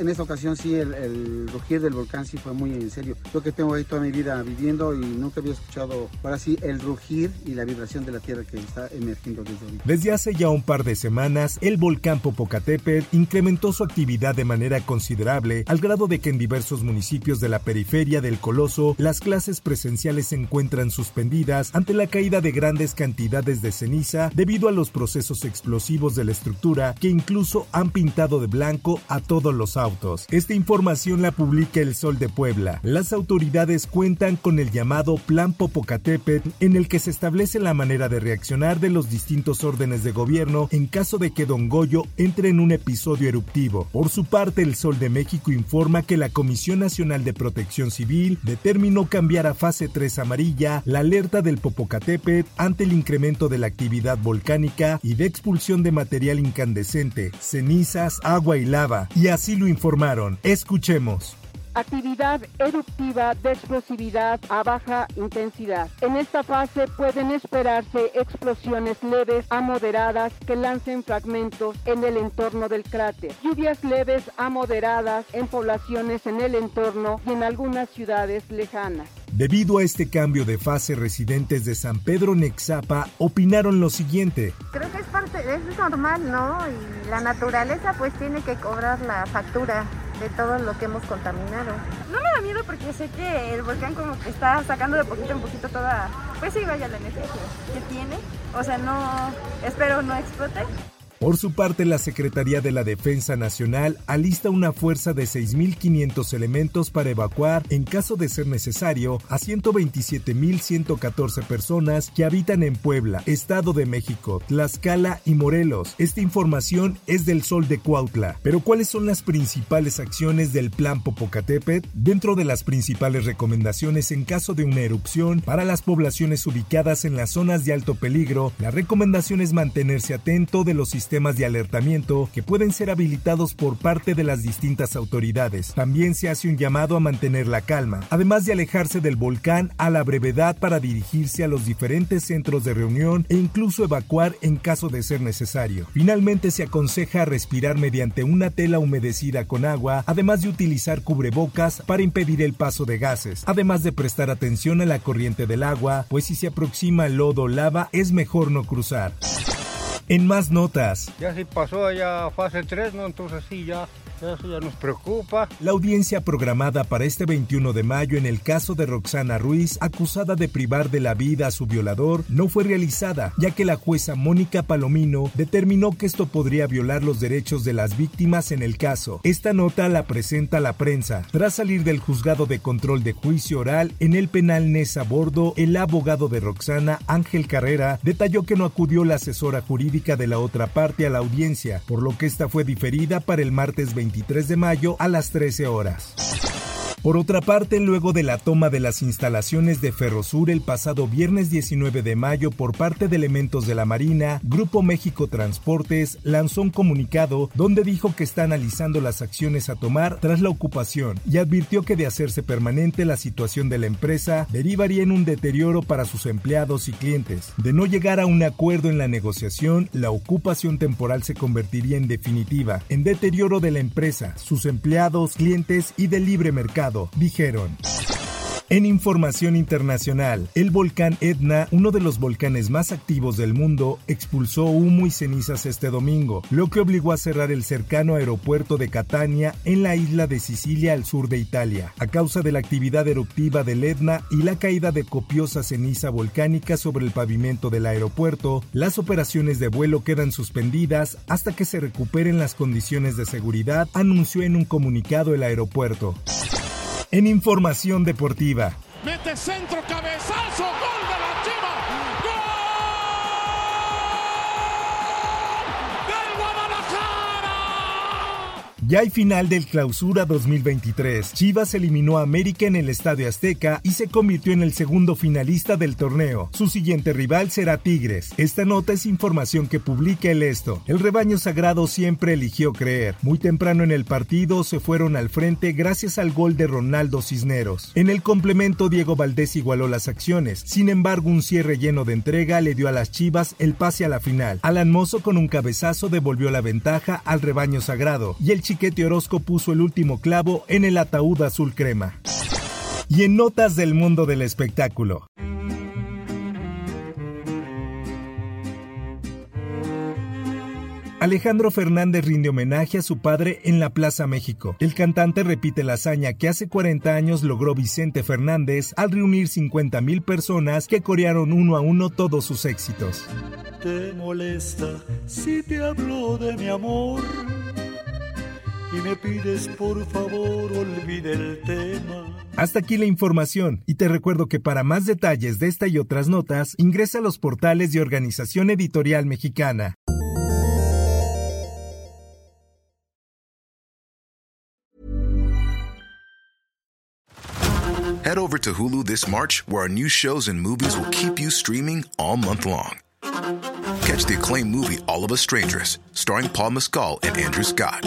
en esta ocasión sí el, rugir del volcán sí fue muy en serio. Yo que tengo ahí toda mi vida viviendo y nunca había escuchado ahora sí el rugir y la vibración de la tierra que está emergiendo desde ahorita. Desde hace ya un par de semanas, el volcán Popocatépetl incrementó su actividad de manera considerable al grado de que en diversos municipios de la periferia del coloso las clases presenciales se encuentran suspendidas ante la caída de grandes cantidades de ceniza debido a los procesos explosivos de la estructura que incluso han pintado de blanco a todos los autos esta información la publica El Sol de Puebla. Las autoridades cuentan con el llamado Plan Popocatépetl, en el que se establece la manera de reaccionar de los distintos órdenes de gobierno en caso de que Don Goyo entre en un episodio eruptivo. Por su parte, El Sol de México informa que la Comisión Nacional de Protección Civil determinó cambiar a fase 3 amarilla la alerta del Popocatépetl ante el incremento de la actividad volcánica y de expulsión de material incandescente, cenizas, agua y lava, y así lo Escuchemos. Actividad eruptiva de explosividad a baja intensidad. En esta fase pueden esperarse explosiones leves a moderadas que lancen fragmentos en el entorno del cráter. Lluvias leves a moderadas en poblaciones en el entorno y en algunas ciudades lejanas. Debido a este cambio de fase, residentes de San Pedro Nexapa opinaron lo siguiente. Creo que es parte, es normal, ¿no? Y la naturaleza pues tiene que cobrar la factura de todo lo que hemos contaminado. No me da miedo porque sé que el volcán como que está sacando de poquito en poquito toda, pues sí, vaya la energía que tiene. O sea, no, espero no explote. Por su parte, la Secretaría de la Defensa Nacional alista una fuerza de 6.500 elementos para evacuar, en caso de ser necesario, a 127.114 personas que habitan en Puebla, Estado de México, Tlaxcala y Morelos. Esta información es del Sol de Cuautla. Pero ¿cuáles son las principales acciones del Plan Popocatépetl? Dentro de las principales recomendaciones en caso de una erupción para las poblaciones ubicadas en las zonas de alto peligro, la recomendación es mantenerse atento de los sistemas sistemas de alertamiento que pueden ser habilitados por parte de las distintas autoridades. También se hace un llamado a mantener la calma, además de alejarse del volcán a la brevedad para dirigirse a los diferentes centros de reunión e incluso evacuar en caso de ser necesario. Finalmente se aconseja respirar mediante una tela humedecida con agua, además de utilizar cubrebocas para impedir el paso de gases, además de prestar atención a la corriente del agua, pues si se aproxima lodo o lava es mejor no cruzar. En más notas. Ya se pasó allá fase 3, ¿no? Entonces sí, ya eso ya nos preocupa. La audiencia programada para este 21 de mayo en el caso de Roxana Ruiz, acusada de privar de la vida a su violador, no fue realizada, ya que la jueza Mónica Palomino determinó que esto podría violar los derechos de las víctimas en el caso. Esta nota la presenta la prensa. Tras salir del juzgado de control de juicio oral en el penal Nesa Bordo, el abogado de Roxana, Ángel Carrera, detalló que no acudió la asesora jurídica de la otra parte a la audiencia, por lo que esta fue diferida para el martes 20 23 de mayo a las 13 horas. Por otra parte, luego de la toma de las instalaciones de Ferrosur el pasado viernes 19 de mayo por parte de elementos de la Marina, Grupo México Transportes lanzó un comunicado donde dijo que está analizando las acciones a tomar tras la ocupación y advirtió que de hacerse permanente la situación de la empresa derivaría en un deterioro para sus empleados y clientes. De no llegar a un acuerdo en la negociación, la ocupación temporal se convertiría en definitiva, en deterioro de la empresa, sus empleados, clientes y del libre mercado dijeron. En información internacional, el volcán Etna, uno de los volcanes más activos del mundo, expulsó humo y cenizas este domingo, lo que obligó a cerrar el cercano aeropuerto de Catania en la isla de Sicilia al sur de Italia, a causa de la actividad eruptiva del Etna y la caída de copiosa ceniza volcánica sobre el pavimento del aeropuerto. Las operaciones de vuelo quedan suspendidas hasta que se recuperen las condiciones de seguridad, anunció en un comunicado el aeropuerto. En información deportiva. Mete centro, cabezazo, gol de la Chiva. ¡Gol! Ya hay final del Clausura 2023. Chivas eliminó a América en el Estadio Azteca y se convirtió en el segundo finalista del torneo. Su siguiente rival será Tigres. Esta nota es información que publica el Esto. El rebaño sagrado siempre eligió creer. Muy temprano en el partido se fueron al frente gracias al gol de Ronaldo Cisneros. En el complemento Diego Valdés igualó las acciones. Sin embargo, un cierre lleno de entrega le dio a las Chivas el pase a la final. Alan Mozo con un cabezazo devolvió la ventaja al rebaño sagrado y el Chiquete Orozco puso el último clavo en el ataúd azul crema. Y en notas del mundo del espectáculo. Alejandro Fernández rinde homenaje a su padre en la Plaza México. El cantante repite la hazaña que hace 40 años logró Vicente Fernández al reunir 50 mil personas que corearon uno a uno todos sus éxitos. ¿Te molesta si te hablo de mi amor? Y me pides por favor olvide el tema. Hasta aquí la información y te recuerdo que para más detalles de esta y otras notas ingresa a los portales de Organización Editorial Mexicana. Head over to Hulu this March, where our new shows and movies will keep you streaming all month long. Catch the acclaimed movie All of Us Strangers, starring Paul Mescal and Andrew Scott.